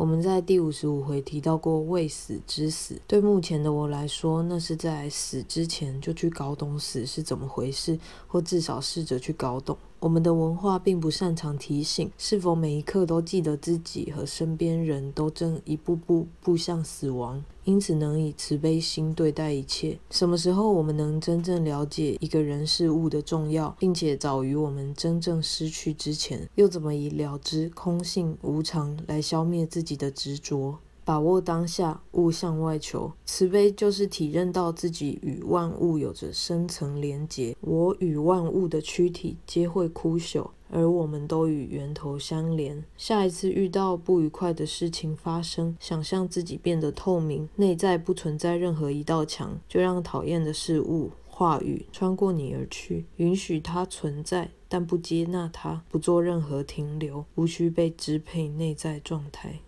我们在第五十五回提到过未死之死，对目前的我来说，那是在死之前就去搞懂死是怎么回事，或至少试着去搞懂。我们的文化并不擅长提醒，是否每一刻都记得自己和身边人都正一步步步向死亡，因此能以慈悲心对待一切。什么时候我们能真正了解一个人事物的重要，并且早于我们真正失去之前，又怎么以了知空性无常来消灭自己的执着？把握当下，勿向外求。慈悲就是体认到自己与万物有着深层连结。我与万物的躯体皆会枯朽，而我们都与源头相连。下一次遇到不愉快的事情发生，想象自己变得透明，内在不存在任何一道墙，就让讨厌的事物、话语穿过你而去，允许它存在，但不接纳它，不做任何停留，无需被支配内在状态。